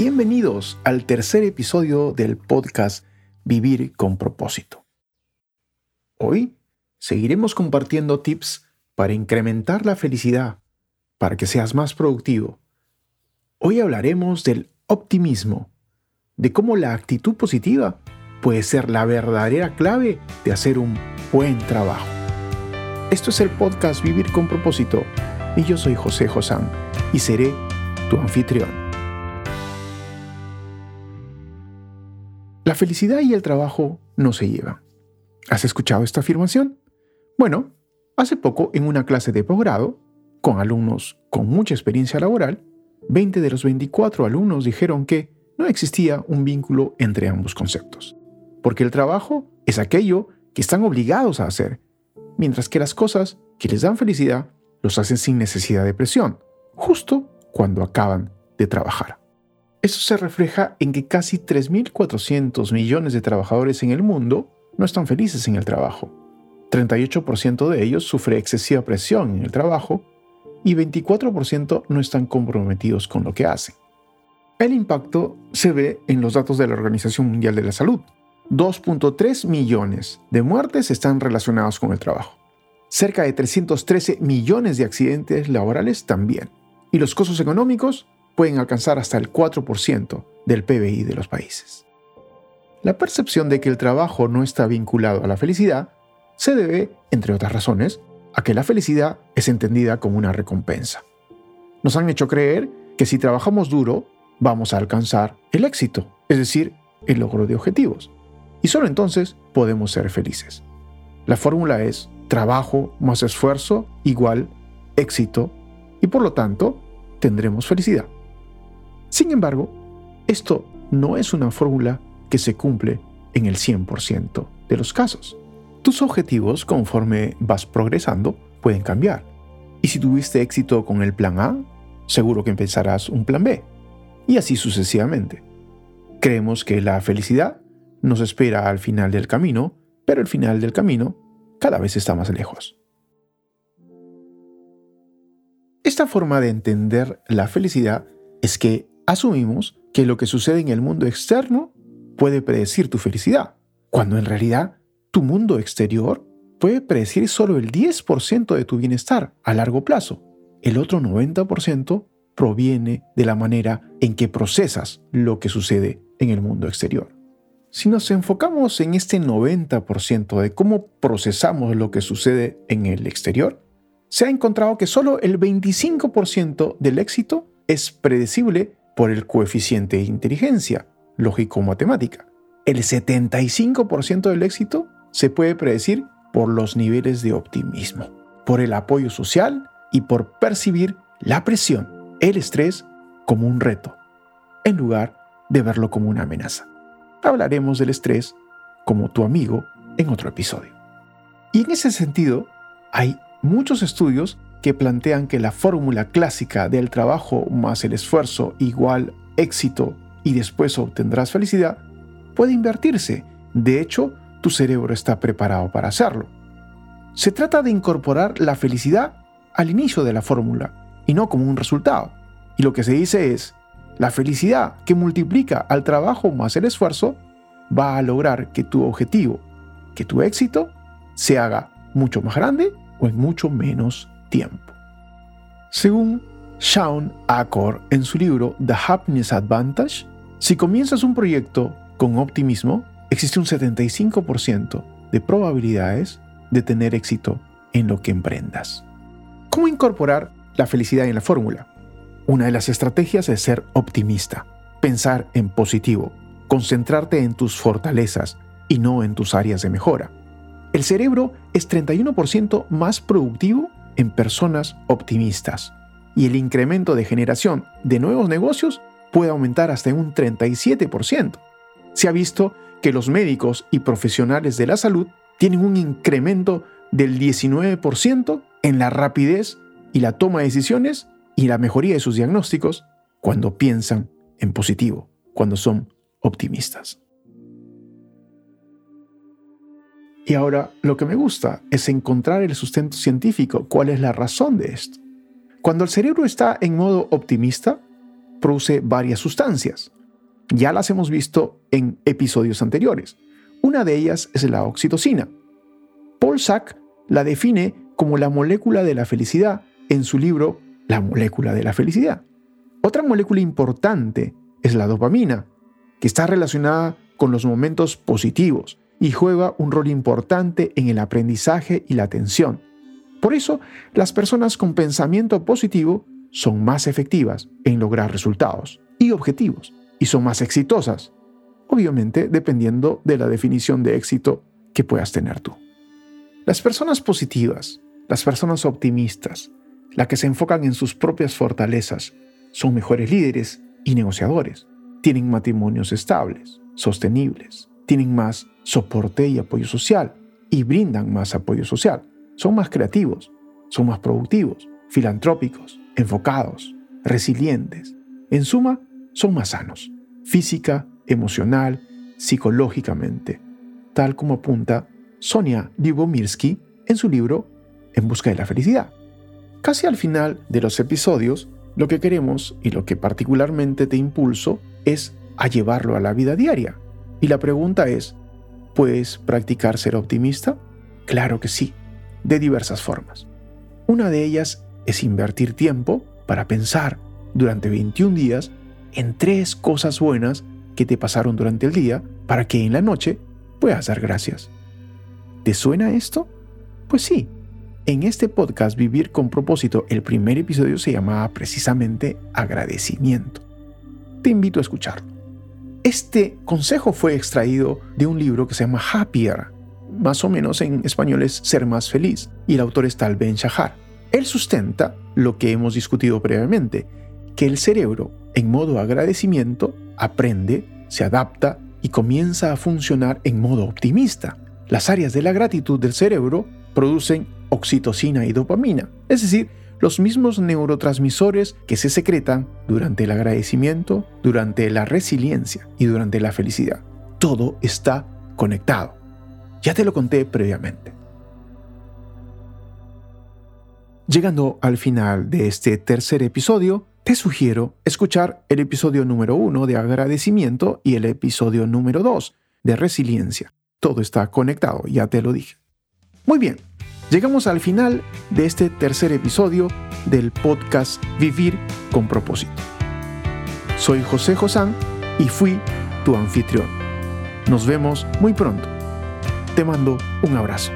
Bienvenidos al tercer episodio del podcast Vivir con propósito. Hoy seguiremos compartiendo tips para incrementar la felicidad, para que seas más productivo. Hoy hablaremos del optimismo, de cómo la actitud positiva puede ser la verdadera clave de hacer un buen trabajo. Esto es el podcast Vivir con propósito y yo soy José Josán y seré tu anfitrión. La felicidad y el trabajo no se llevan. ¿Has escuchado esta afirmación? Bueno, hace poco en una clase de posgrado, con alumnos con mucha experiencia laboral, 20 de los 24 alumnos dijeron que no existía un vínculo entre ambos conceptos, porque el trabajo es aquello que están obligados a hacer, mientras que las cosas que les dan felicidad los hacen sin necesidad de presión, justo cuando acaban de trabajar. Eso se refleja en que casi 3.400 millones de trabajadores en el mundo no están felices en el trabajo. 38% de ellos sufre excesiva presión en el trabajo y 24% no están comprometidos con lo que hacen. El impacto se ve en los datos de la Organización Mundial de la Salud. 2.3 millones de muertes están relacionadas con el trabajo. Cerca de 313 millones de accidentes laborales también. Y los costos económicos pueden alcanzar hasta el 4% del PBI de los países. La percepción de que el trabajo no está vinculado a la felicidad se debe, entre otras razones, a que la felicidad es entendida como una recompensa. Nos han hecho creer que si trabajamos duro, vamos a alcanzar el éxito, es decir, el logro de objetivos. Y solo entonces podemos ser felices. La fórmula es trabajo más esfuerzo igual éxito y por lo tanto tendremos felicidad. Sin embargo, esto no es una fórmula que se cumple en el 100% de los casos. Tus objetivos, conforme vas progresando, pueden cambiar. Y si tuviste éxito con el plan A, seguro que empezarás un plan B. Y así sucesivamente. Creemos que la felicidad nos espera al final del camino, pero el final del camino cada vez está más lejos. Esta forma de entender la felicidad es que asumimos que lo que sucede en el mundo externo puede predecir tu felicidad, cuando en realidad tu mundo exterior puede predecir solo el 10% de tu bienestar a largo plazo. El otro 90% proviene de la manera en que procesas lo que sucede en el mundo exterior. Si nos enfocamos en este 90% de cómo procesamos lo que sucede en el exterior, se ha encontrado que solo el 25% del éxito es predecible por el coeficiente de inteligencia, lógico-matemática. El 75% del éxito se puede predecir por los niveles de optimismo, por el apoyo social y por percibir la presión, el estrés como un reto, en lugar de verlo como una amenaza. Hablaremos del estrés como tu amigo en otro episodio. Y en ese sentido, hay muchos estudios que plantean que la fórmula clásica del trabajo más el esfuerzo igual éxito y después obtendrás felicidad puede invertirse. De hecho, tu cerebro está preparado para hacerlo. Se trata de incorporar la felicidad al inicio de la fórmula y no como un resultado. Y lo que se dice es, la felicidad que multiplica al trabajo más el esfuerzo va a lograr que tu objetivo, que tu éxito, se haga mucho más grande o en mucho menos tiempo. Según Sean Acor en su libro The Happiness Advantage, si comienzas un proyecto con optimismo, existe un 75% de probabilidades de tener éxito en lo que emprendas. ¿Cómo incorporar la felicidad en la fórmula? Una de las estrategias es ser optimista, pensar en positivo, concentrarte en tus fortalezas y no en tus áreas de mejora. El cerebro es 31% más productivo en personas optimistas y el incremento de generación de nuevos negocios puede aumentar hasta un 37%. Se ha visto que los médicos y profesionales de la salud tienen un incremento del 19% en la rapidez y la toma de decisiones y la mejoría de sus diagnósticos cuando piensan en positivo, cuando son optimistas. Y ahora lo que me gusta es encontrar el sustento científico, cuál es la razón de esto. Cuando el cerebro está en modo optimista, produce varias sustancias. Ya las hemos visto en episodios anteriores. Una de ellas es la oxitocina. Paul Sack la define como la molécula de la felicidad en su libro La molécula de la felicidad. Otra molécula importante es la dopamina, que está relacionada con los momentos positivos y juega un rol importante en el aprendizaje y la atención. Por eso, las personas con pensamiento positivo son más efectivas en lograr resultados y objetivos y son más exitosas, obviamente dependiendo de la definición de éxito que puedas tener tú. Las personas positivas, las personas optimistas, las que se enfocan en sus propias fortalezas, son mejores líderes y negociadores, tienen matrimonios estables, sostenibles, tienen más soporte y apoyo social y brindan más apoyo social, son más creativos, son más productivos, filantrópicos, enfocados, resilientes. En suma, son más sanos, física, emocional, psicológicamente, tal como apunta Sonia Lyubomirsky en su libro En busca de la felicidad. Casi al final de los episodios, lo que queremos y lo que particularmente te impulso es a llevarlo a la vida diaria. Y la pregunta es, ¿puedes practicar ser optimista? Claro que sí, de diversas formas. Una de ellas es invertir tiempo para pensar durante 21 días en tres cosas buenas que te pasaron durante el día para que en la noche puedas dar gracias. ¿Te suena esto? Pues sí. En este podcast Vivir con propósito, el primer episodio se llamaba precisamente agradecimiento. Te invito a escucharlo. Este consejo fue extraído de un libro que se llama Happier, más o menos en español es Ser más feliz, y el autor es Tal Ben Shahar. Él sustenta lo que hemos discutido previamente, que el cerebro, en modo agradecimiento, aprende, se adapta y comienza a funcionar en modo optimista. Las áreas de la gratitud del cerebro producen oxitocina y dopamina, es decir, los mismos neurotransmisores que se secretan durante el agradecimiento, durante la resiliencia y durante la felicidad. Todo está conectado. Ya te lo conté previamente. Llegando al final de este tercer episodio, te sugiero escuchar el episodio número uno de agradecimiento y el episodio número dos de resiliencia. Todo está conectado, ya te lo dije. Muy bien, llegamos al final de este tercer episodio del podcast Vivir con propósito. Soy José Josán y fui tu anfitrión. Nos vemos muy pronto. Te mando un abrazo.